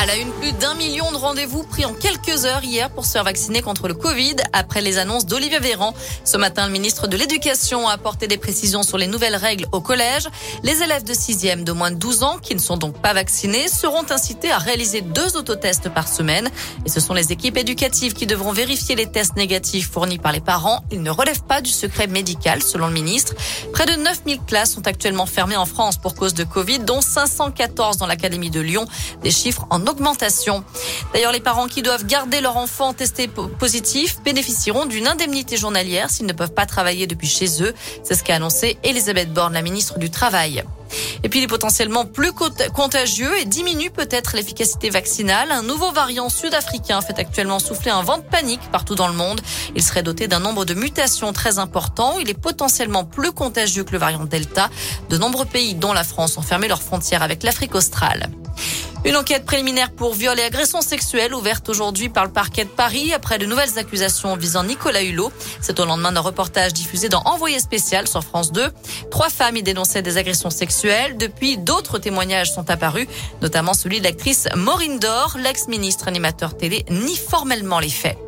À la une, plus d'un million de rendez-vous pris en quelques heures hier pour se faire vacciner contre le Covid après les annonces d'Olivier Véran. Ce matin, le ministre de l'Éducation a apporté des précisions sur les nouvelles règles au collège. Les élèves de 6e de moins de 12 ans qui ne sont donc pas vaccinés seront incités à réaliser deux autotests par semaine. Et ce sont les équipes éducatives qui devront vérifier les tests négatifs fournis par les parents. Ils ne relèvent pas du secret médical, selon le ministre. Près de 9000 classes sont actuellement fermées en France pour cause de Covid, dont 514 dans l'Académie de Lyon. Des chiffres en D'ailleurs, les parents qui doivent garder leur enfant testé positif bénéficieront d'une indemnité journalière s'ils ne peuvent pas travailler depuis chez eux. C'est ce qu'a annoncé Elisabeth Borne, la ministre du Travail. Et puis il est potentiellement plus contagieux et diminue peut-être l'efficacité vaccinale. Un nouveau variant sud-africain fait actuellement souffler un vent de panique partout dans le monde. Il serait doté d'un nombre de mutations très important. Il est potentiellement plus contagieux que le variant Delta. De nombreux pays, dont la France, ont fermé leurs frontières avec l'Afrique australe. Une enquête préliminaire pour viol et agression sexuelle ouverte aujourd'hui par le parquet de Paris après de nouvelles accusations visant Nicolas Hulot. C'est au lendemain d'un reportage diffusé dans Envoyé spécial sur France 2. Trois femmes y dénonçaient des agressions sexuelles. Depuis, d'autres témoignages sont apparus, notamment celui de l'actrice Maureen Dor. L'ex-ministre animateur télé nie formellement les faits.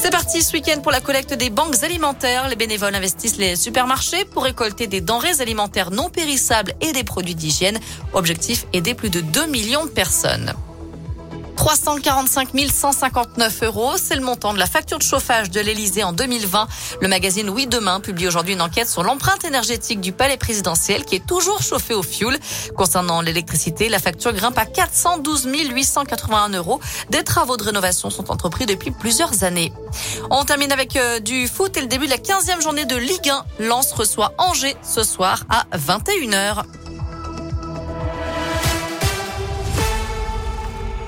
C'est parti ce week-end pour la collecte des banques alimentaires. Les bénévoles investissent les supermarchés pour récolter des denrées alimentaires non périssables et des produits d'hygiène. Objectif, aider plus de 2 millions de personnes. 345 159 euros, c'est le montant de la facture de chauffage de l'Elysée en 2020. Le magazine Oui Demain publie aujourd'hui une enquête sur l'empreinte énergétique du palais présidentiel qui est toujours chauffé au fioul. Concernant l'électricité, la facture grimpe à 412 881 euros. Des travaux de rénovation sont entrepris depuis plusieurs années. On termine avec euh, du foot et le début de la 15e journée de Ligue 1. Lens reçoit Angers ce soir à 21h.